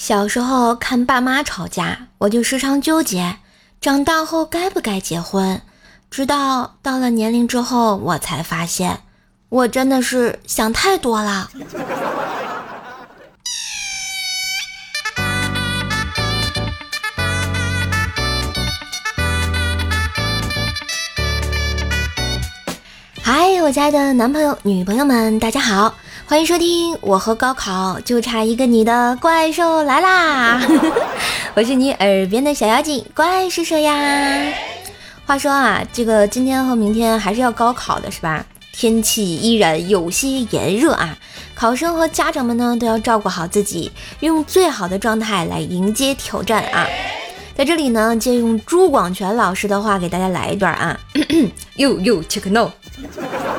小时候看爸妈吵架，我就时常纠结，长大后该不该结婚。直到到了年龄之后，我才发现，我真的是想太多了。嗨，我家的男朋友、女朋友们，大家好。欢迎收听我和高考就差一个你的怪兽来啦！我是你耳边的小妖精怪兽兽呀。话说啊，这个今天和明天还是要高考的是吧？天气依然有些炎热啊，考生和家长们呢都要照顾好自己，用最好的状态来迎接挑战啊。在这里呢，借用朱广权老师的话给大家来一段啊。You you check no，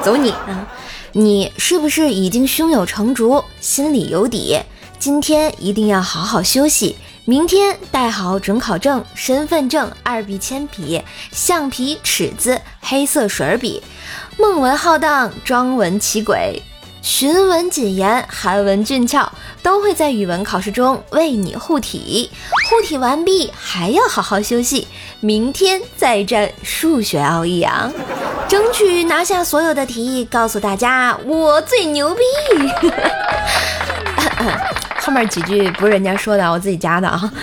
走你啊！你是不是已经胸有成竹，心里有底？今天一定要好好休息，明天带好准考证、身份证、二 B 铅笔、橡皮、尺子、黑色水笔。梦文浩荡，庄文奇诡，寻文谨言，韩文俊俏，都会在语文考试中为你护体。护体完毕，还要好好休息，明天再战数学奥义啊！争取拿下所有的题，告诉大家我最牛逼。后面几句不是人家说的，我自己加的啊。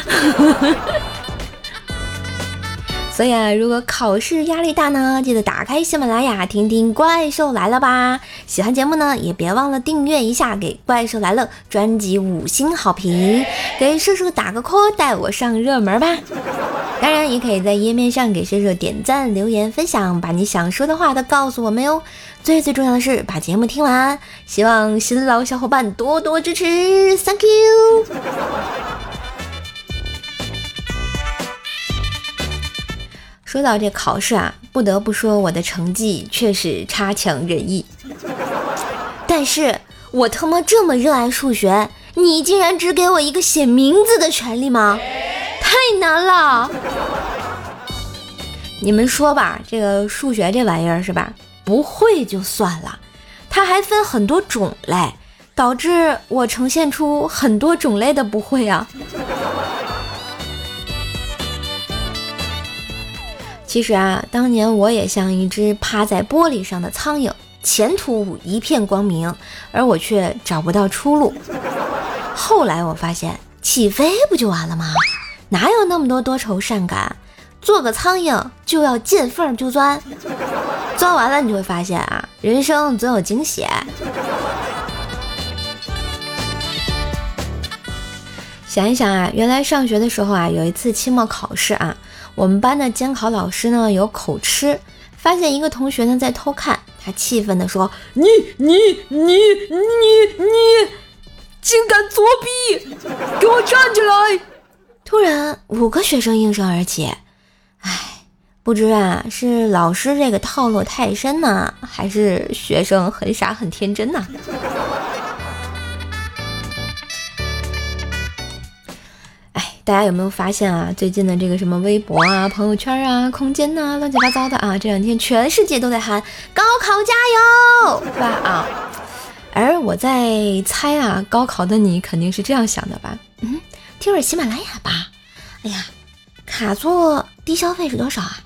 所以啊，如果考试压力大呢，记得打开喜马拉雅听听《怪兽来了》吧。喜欢节目呢，也别忘了订阅一下，给《怪兽来了》专辑五星好评，给射手打个 call，带我上热门吧。当然，也可以在页面上给射手点赞、留言、分享，把你想说的话都告诉我们哟。最最重要的是把节目听完，希望新老小伙伴多多支持，Thank you。说到这考试啊，不得不说我的成绩确实差强人意。但是我他妈这么热爱数学，你竟然只给我一个写名字的权利吗？太难了！你们说吧，这个数学这玩意儿是吧？不会就算了，它还分很多种类，导致我呈现出很多种类的不会啊。其实啊，当年我也像一只趴在玻璃上的苍蝇，前途一片光明，而我却找不到出路。后来我发现，起飞不就完了吗？哪有那么多多愁善感？做个苍蝇就要见缝就钻，钻完了你就会发现啊，人生总有惊喜。想一想啊，原来上学的时候啊，有一次期末考试啊。我们班的监考老师呢有口吃，发现一个同学呢在偷看，他气愤地说：“你你你你你，竟敢作弊！给我站起来！”突然，五个学生应声而起。唉，不知啊是老师这个套路太深呢，还是学生很傻很天真呢？大家有没有发现啊？最近的这个什么微博啊、朋友圈啊、空间呐，乱七八糟的啊！这两天全世界都在喊高考加油，是吧？啊！而我在猜啊，高考的你肯定是这样想的吧？嗯，听会儿喜马拉雅吧。哎呀，卡座低消费是多少啊？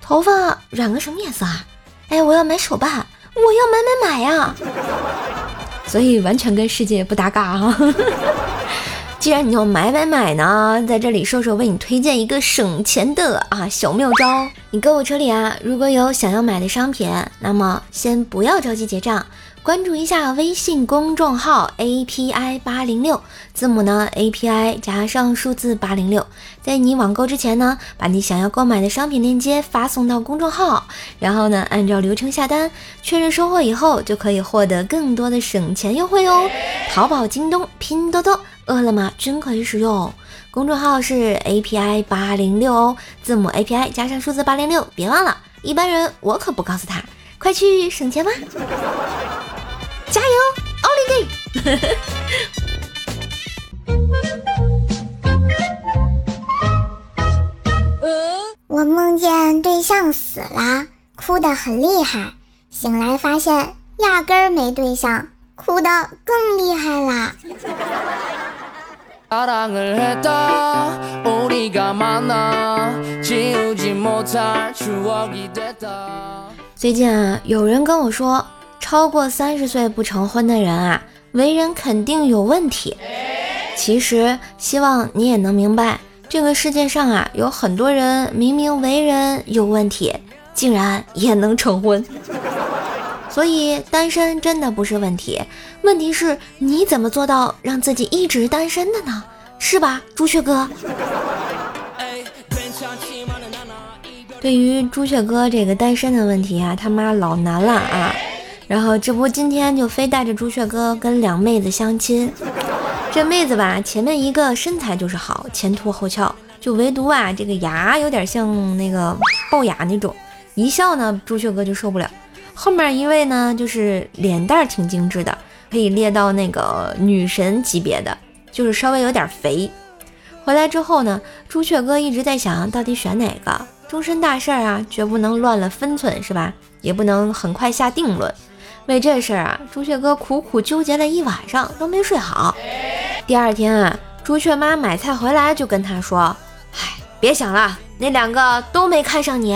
头发染个什么颜色啊？哎，我要买手办，我要买买买呀！所以完全跟世界不搭嘎啊！既然你要买买买呢，在这里瘦瘦为你推荐一个省钱的啊小妙招。你购物车里啊，如果有想要买的商品，那么先不要着急结账，关注一下微信公众号 API 八零六，字母呢 API 加上数字八零六，在你网购之前呢，把你想要购买的商品链接发送到公众号，然后呢按照流程下单，确认收货以后，就可以获得更多的省钱优惠哦。淘宝、京东、拼多多。饿了么均可以使用，公众号是 API 八零六哦，字母 API 加上数字八零六，别忘了。一般人我可不告诉他，快去省钱吧，加油，奥利给！我梦见对象死了，哭得很厉害，醒来发现压根儿没对象，哭得更厉害啦。最近啊，有人跟我说，超过三十岁不成婚的人啊，为人肯定有问题。其实，希望你也能明白，这个世界上啊，有很多人明明为人有问题，竟然也能成婚。所以，单身真的不是问题，问题是你怎么做到让自己一直单身的呢？是吧，朱雀哥？对于朱雀哥这个单身的问题啊，他妈老难了啊！然后这不今天就非带着朱雀哥跟两妹子相亲。这妹子吧，前面一个身材就是好，前凸后翘，就唯独啊这个牙有点像那个龅牙那种，一笑呢朱雀哥就受不了。后面一位呢，就是脸蛋挺精致的，可以列到那个女神级别的，就是稍微有点肥。回来之后呢，朱雀哥一直在想到底选哪个。终身大事啊，绝不能乱了分寸，是吧？也不能很快下定论。为这事儿啊，朱雀哥苦苦纠结了一晚上都没睡好。第二天啊，朱雀妈买菜回来就跟他说：“唉，别想了，那两个都没看上你。”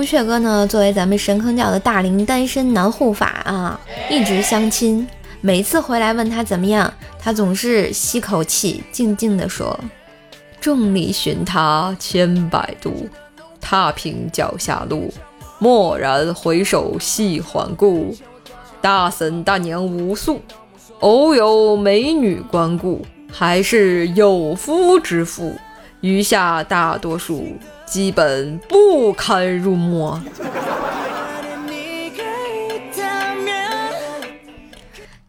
朱雀哥呢，作为咱们神坑教的大龄单身男护法啊，一直相亲。每次回来问他怎么样，他总是吸口气，静静地说：“众里寻他千百度，踏平脚下路，蓦然回首，细环顾，大婶大娘无数，偶有美女光顾，还是有夫之妇，余下大多数基本不堪入目。”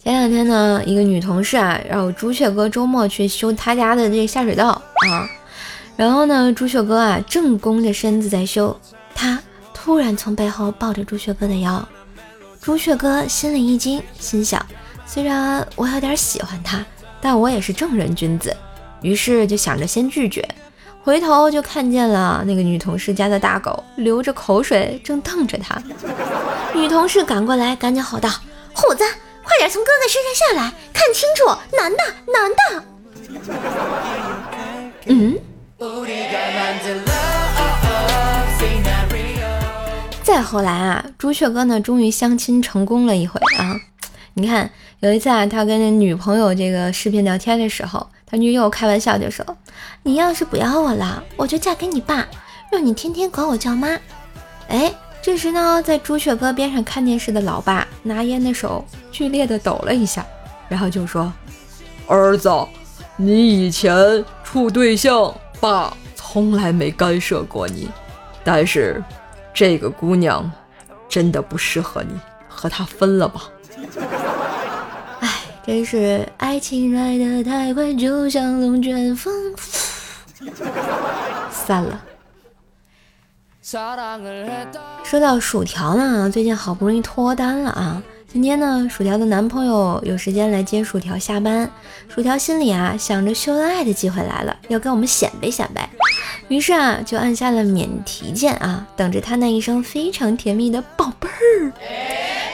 前两天呢，一个女同事啊，让朱雀哥周末去修他家的这下水道啊。然后呢，朱雀哥啊正弓着身子在修，他突然从背后抱着朱雀哥的腰。朱雀哥心里一惊，心想：虽然我有点喜欢他，但我也是正人君子。于是就想着先拒绝。回头就看见了那个女同事家的大狗流着口水，正瞪着他。女同事赶过来，赶紧吼道：“虎子！”快点从哥哥身上下来，看清楚，男的，男的。嗯。再后来啊，朱雀哥呢，终于相亲成功了一回啊。你看，有一次啊，他跟女朋友这个视频聊天的时候，他女友开玩笑就说：“你要是不要我了，我就嫁给你爸，让你天天管我叫妈。”哎。这时呢，在朱雀哥边上看电视的老爸拿烟的手剧烈的抖了一下，然后就说：“儿子，你以前处对象，爸从来没干涉过你，但是这个姑娘真的不适合你，和她分了吧。”真是爱情来的太快，就像龙卷风，散了。说到薯条呢，最近好不容易脱单了啊！今天呢，薯条的男朋友有时间来接薯条下班，薯条心里啊想着秀恩爱的机会来了，要跟我们显摆显摆，于是啊就按下了免提键啊，等着他那一声非常甜蜜的宝贝儿。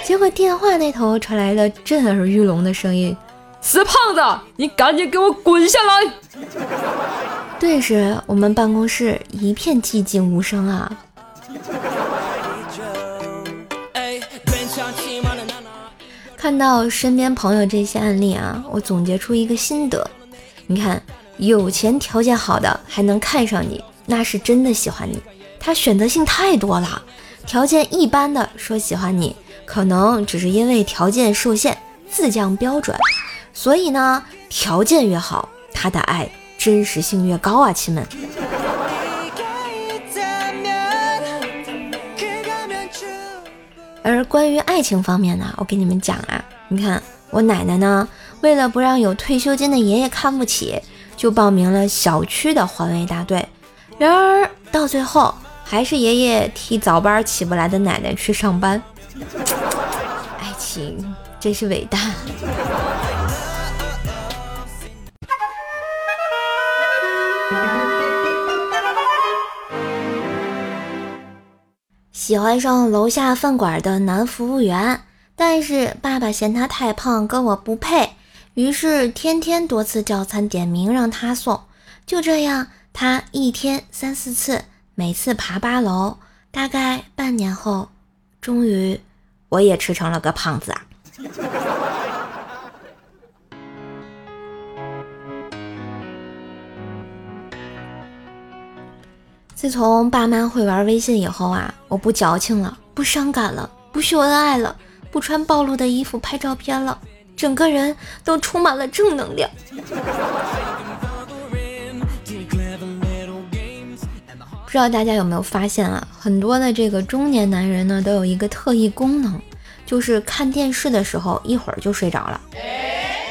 结果电话那头传来了震耳欲聋的声音：“死胖子，你赶紧给我滚下来！”顿时我们办公室一片寂静无声啊。看到身边朋友这些案例啊，我总结出一个心得：你看，有钱条件好的还能看上你，那是真的喜欢你。他选择性太多了，条件一般的说喜欢你，可能只是因为条件受限，自降标准。所以呢，条件越好，他的爱真实性越高啊，亲们。而关于爱情方面呢，我给你们讲啊，你看我奶奶呢，为了不让有退休金的爷爷看不起，就报名了小区的环卫大队。然而到最后，还是爷爷替早班起不来的奶奶去上班。爱情真是伟大。喜欢上楼下饭馆的男服务员，但是爸爸嫌他太胖，跟我不配，于是天天多次叫餐点名让他送。就这样，他一天三四次，每次爬八楼。大概半年后，终于我也吃成了个胖子啊！自从爸妈会玩微信以后啊，我不矫情了，不伤感了，不秀恩爱了，不穿暴露的衣服拍照片了，整个人都充满了正能量。不知道大家有没有发现啊？很多的这个中年男人呢，都有一个特异功能，就是看电视的时候一会儿就睡着了，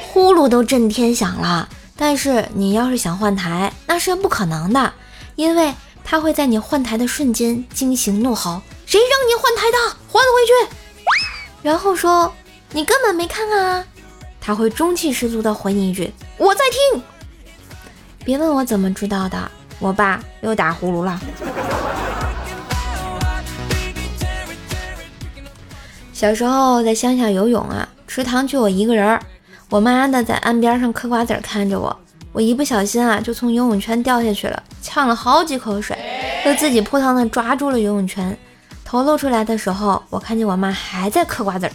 呼噜都震天响了。但是你要是想换台，那是不可能的，因为。他会在你换台的瞬间惊醒怒吼：“谁让你换台的？还回去！”然后说：“你根本没看啊！”他会中气十足的回你一句：“我在听。”别问我怎么知道的，我爸又打呼噜了。小时候在乡下游泳啊，池塘就我一个人儿，我妈呢在岸边上嗑瓜子看着我。我一不小心啊，就从游泳圈掉下去了，呛了好几口水，又自己扑腾的抓住了游泳圈。头露出来的时候，我看见我妈还在嗑瓜子儿，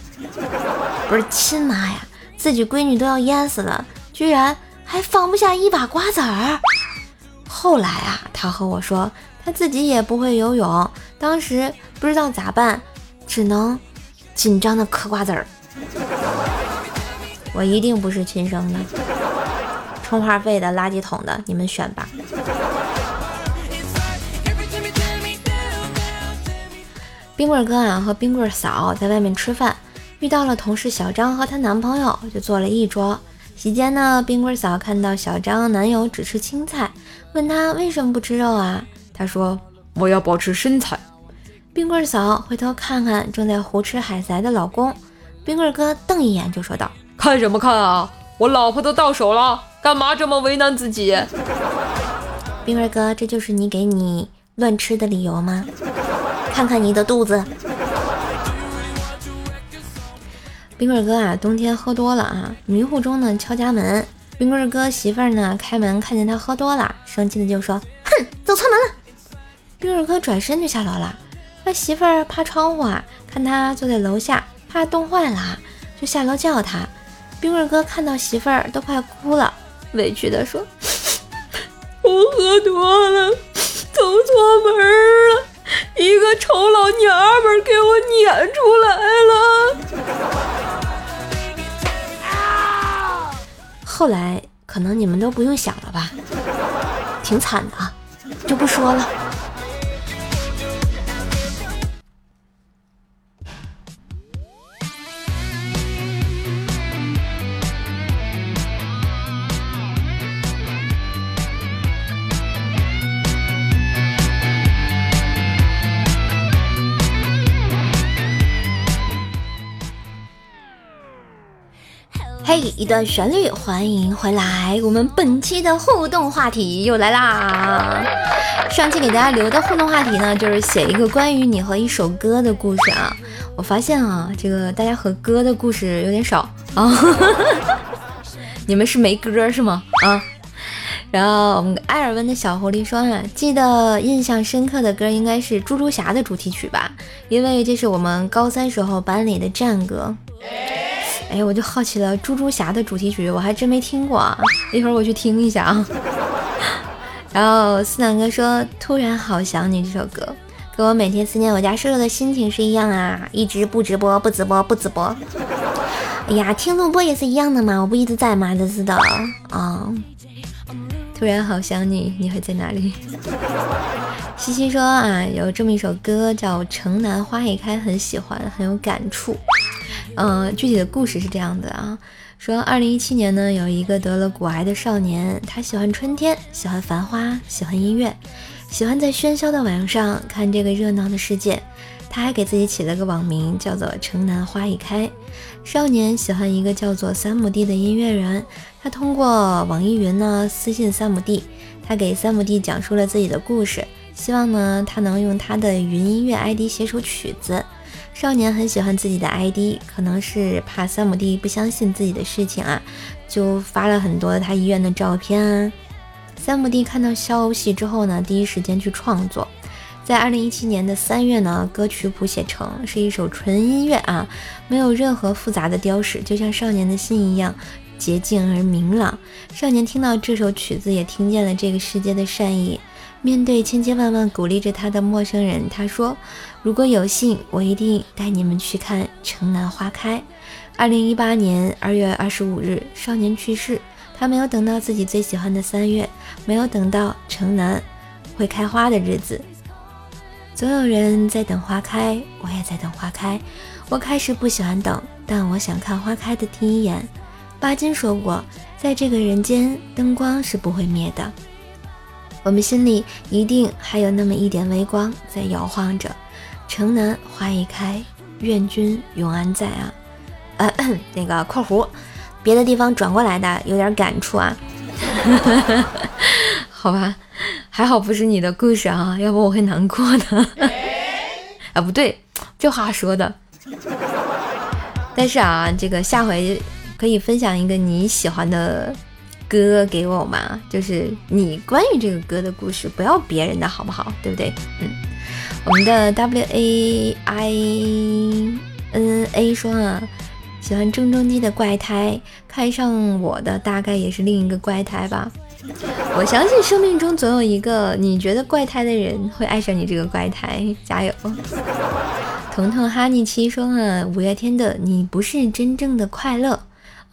不是亲妈呀，自己闺女都要淹死了，居然还放不下一把瓜子儿。后来啊，她和我说，她自己也不会游泳，当时不知道咋办，只能紧张的嗑瓜子儿。我一定不是亲生的。充话费的、垃圾桶的，你们选吧。冰棍哥啊和冰棍嫂在外面吃饭，遇到了同事小张和她男朋友，就坐了一桌。席间呢，冰棍嫂看到小张男友只吃青菜，问他为什么不吃肉啊？他说我要保持身材。冰棍嫂回头看看正在胡吃海塞的老公，冰棍哥瞪一眼就说道：“看什么看啊？我老婆都到手了。”干嘛这么为难自己，冰棍哥？这就是你给你乱吃的理由吗？看看你的肚子。冰棍哥啊，冬天喝多了啊，迷糊中呢敲家门。冰棍哥媳妇儿呢开门看见他喝多了，生气的就说：“哼，走错门了。”冰棍哥转身就下楼了。他媳妇儿趴窗户啊，看他坐在楼下，怕冻坏了，就下楼叫他。冰棍哥看到媳妇儿都快哭了。委屈的说：“ 我喝多了，走错门了，一个丑老娘们给我撵出来了。”后来可能你们都不用想了吧，挺惨的啊，就不说了。嘿，一段旋律，欢迎回来。我们本期的互动话题又来啦！上期给大家留的互动话题呢，就是写一个关于你和一首歌的故事啊。我发现啊，这个大家和歌的故事有点少啊。你们是没歌是吗？啊。然后我们艾尔文的小狐狸说啊，记得印象深刻的歌应该是猪猪侠的主题曲吧，因为这是我们高三时候班里的战歌。哎，我就好奇了，猪猪侠的主题曲我还真没听过啊，一会儿我去听一下啊。然后思南哥说：“突然好想你这首歌，跟我每天思念我家瘦瘦的心情是一样啊，一直不直播，不直播，不直播。哎呀，听录播也是一样的嘛，我不一直在吗？真是的啊。突然好想你，你会在哪里？” 西西说啊，有这么一首歌叫《城南花已开》，很喜欢，很有感触。嗯，具体的故事是这样的啊，说二零一七年呢，有一个得了骨癌的少年，他喜欢春天，喜欢繁花，喜欢音乐，喜欢在喧嚣的晚上看这个热闹的世界。他还给自己起了个网名，叫做“城南花已开”。少年喜欢一个叫做三亩地的音乐人，他通过网易云呢私信三亩地，他给三亩地讲述了自己的故事，希望呢他能用他的云音乐 ID 写首曲子。少年很喜欢自己的 ID，可能是怕三亩地不相信自己的事情啊，就发了很多他医院的照片啊。三亩地看到消息之后呢，第一时间去创作。在二零一七年的三月呢，歌曲谱写成是一首纯音乐啊，没有任何复杂的雕饰，就像少年的心一样洁净而明朗。少年听到这首曲子，也听见了这个世界的善意。面对千千万万鼓励着他的陌生人，他说：“如果有幸，我一定带你们去看城南花开。”二零一八年二月二十五日，少年去世。他没有等到自己最喜欢的三月，没有等到城南会开花的日子。总有人在等花开，我也在等花开。我开始不喜欢等，但我想看花开的第一眼。巴金说过，在这个人间，灯光是不会灭的。我们心里一定还有那么一点微光在摇晃着。城南花已开，愿君永安在啊！呃，那个括弧，别的地方转过来的有点感触啊。好吧，还好不是你的故事啊，要不我会难过的。啊，不对，这话说的。但是啊，这个下回可以分享一个你喜欢的歌给我嘛？就是你关于这个歌的故事，不要别人的好不好？对不对？嗯，我们的 W A I N A 说啊，喜欢郑中基的怪胎，看上我的大概也是另一个怪胎吧。我相信生命中总有一个你觉得怪胎的人会爱上你这个怪胎，加油！彤彤哈尼七说啊，五月天的你不是真正的快乐，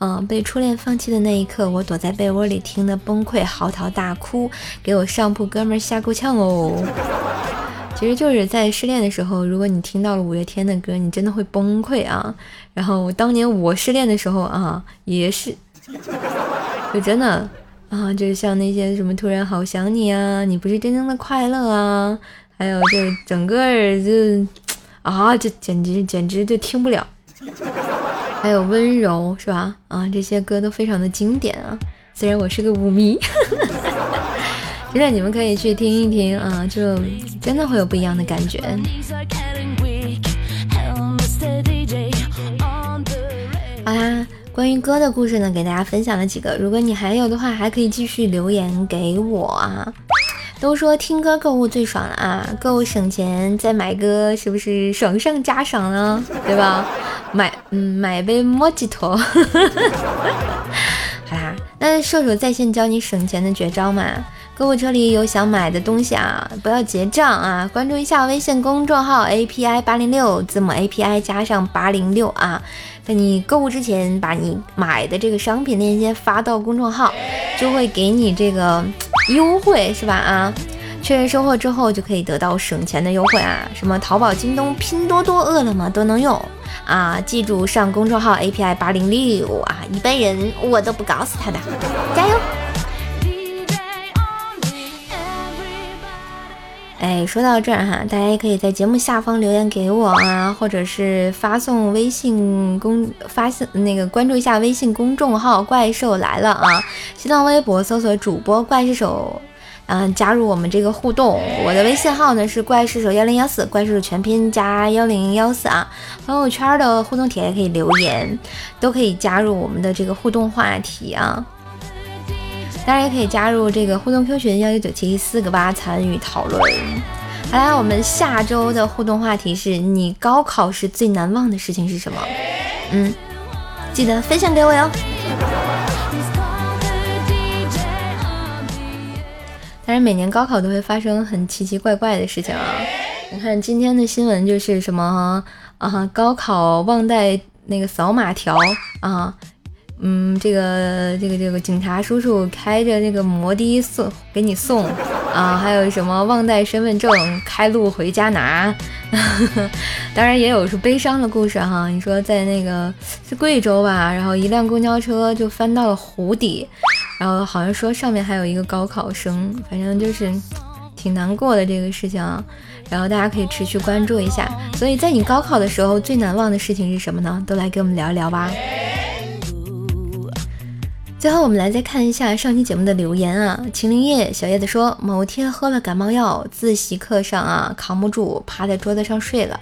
嗯，被初恋放弃的那一刻，我躲在被窝里听得崩溃，嚎啕大哭，给我上铺哥们吓够呛哦。其实就是在失恋的时候，如果你听到了五月天的歌，你真的会崩溃啊。然后当年我失恋的时候啊，也是，就真的。啊，就是像那些什么突然好想你啊，你不是真正的快乐啊，还有就是整个就 啊，这简直简直就听不了。还有温柔是吧？啊，这些歌都非常的经典啊。虽然我是个舞迷，真的你们可以去听一听啊，就真的会有不一样的感觉。好啦。关于歌的故事呢，给大家分享了几个。如果你还有的话，还可以继续留言给我啊。都说听歌购物最爽了啊，购物省钱再买歌，是不是爽上加爽呢？对吧？买嗯买杯莫吉托。好啦，那射手在线教你省钱的绝招嘛。购物车里有想买的东西啊，不要结账啊，关注一下微信公众号 API 八零六，字母 API 加上八零六啊。在你购物之前，把你买的这个商品链接发到公众号，就会给你这个优惠，是吧？啊，确认收货之后就可以得到省钱的优惠啊！什么淘宝、京东、拼多多、饿了么都能用啊！记住上公众号 API 八零六啊！一般人我都不搞死他的，加油！哎，说到这儿哈，大家也可以在节目下方留言给我啊，或者是发送微信公发送那个关注一下微信公众号“怪兽来了”啊，新浪微博搜索主播怪兽手，嗯，加入我们这个互动。我的微信号呢是怪兽手幺零幺四，怪兽手全拼加幺零幺四啊。朋友圈的互动帖也可以留言，都可以加入我们的这个互动话题啊。大家也可以加入这个互动 Q 群幺九九七四个八参与讨论。好啦，我们下周的互动话题是你高考时最难忘的事情是什么？嗯，记得分享给我哟。当然，每年高考都会发生很奇奇怪怪的事情啊。你看今天的新闻就是什么啊？高考忘带那个扫码条啊。嗯，这个这个这个警察叔叔开着那个摩的送给你送啊，还有什么忘带身份证开路回家拿，当然也有是悲伤的故事哈。你说在那个是贵州吧，然后一辆公交车就翻到了湖底，然后好像说上面还有一个高考生，反正就是挺难过的这个事情啊。然后大家可以持续关注一下。所以在你高考的时候最难忘的事情是什么呢？都来跟我们聊一聊吧。最后，我们来再看一下上期节目的留言啊。秦林叶小叶子说，某天喝了感冒药，自习课上啊扛不住，趴在桌子上睡了。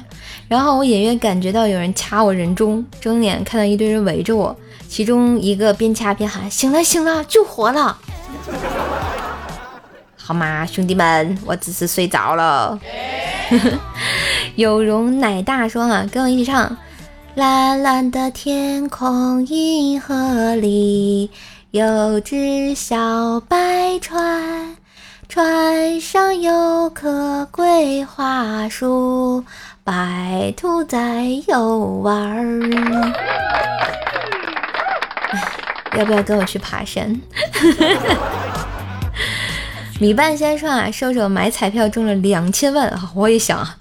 然后我隐约感觉到有人掐我人中，睁眼看到一堆人围着我，其中一个边掐边喊：“醒了，醒了，救活了！”好吗，兄弟们，我只是睡着了。有容乃大说啊，跟我一起唱。蓝蓝的天空，银河里有只小白船，船上有棵桂花树，白兔在游玩儿。要不要跟我去爬山？米半先生啊，瘦瘦买彩票中了两千万啊！我也想啊。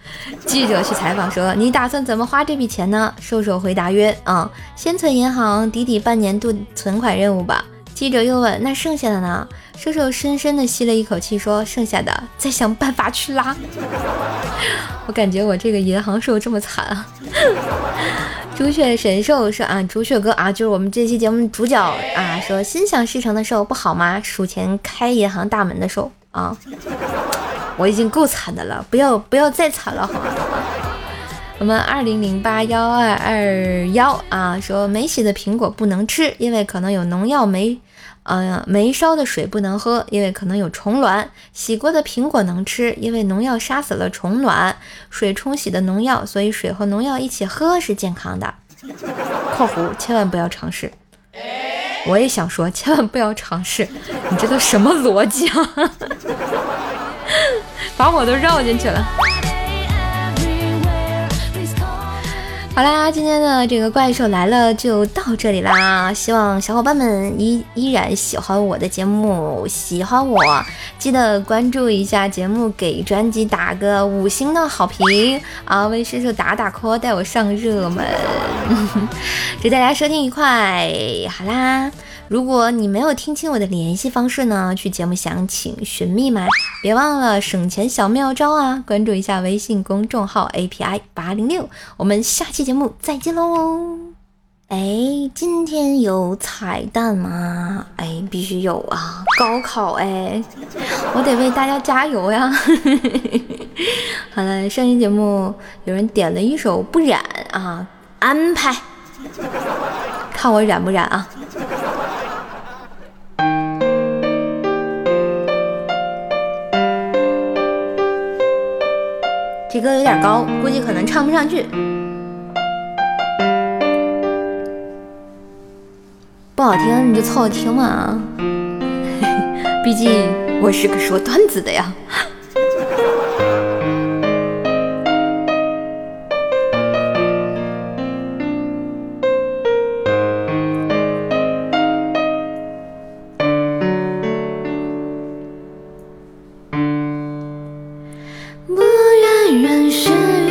记者去采访说：“你打算怎么花这笔钱呢？”瘦瘦回答曰：“啊，先存银行抵抵半年度存款任务吧。”记者又问：“那剩下的呢？”瘦瘦深深的吸了一口气说：“剩下的再想办法去拉。”我感觉我这个银行是这么惨啊！朱雀神兽说：“啊，朱雀哥啊，就是我们这期节目主角啊，说心想事成的兽不好吗？数钱开银行大门的兽啊，我已经够惨的了，不要不要再惨了好吗？”我们二零零八幺二二幺啊，说没洗的苹果不能吃，因为可能有农药没。嗯，没烧的水不能喝，因为可能有虫卵；洗过的苹果能吃，因为农药杀死了虫卵。水冲洗的农药，所以水和农药一起喝是健康的。（括弧千万不要尝试。）我也想说，千万不要尝试。你这都什么逻辑啊？把我都绕进去了。好啦，今天的这个怪兽来了就到这里啦。希望小伙伴们依依然喜欢我的节目，喜欢我记得关注一下节目，给专辑打个五星的好评啊，为叔叔打打 call，带我上热门。祝大家收听愉快。好啦。如果你没有听清我的联系方式呢？去节目详情寻密码，别忘了省钱小妙招啊！关注一下微信公众号 API 八零六，我们下期节目再见喽！哎，今天有彩蛋吗？哎，必须有啊！高考哎，我得为大家加油呀！好了，上期节目有人点了一首不染啊，安排，看我染不染啊！这歌有点高，估计可能唱不上去。不好听你就凑合听嘛，毕竟我是个说段子的呀。还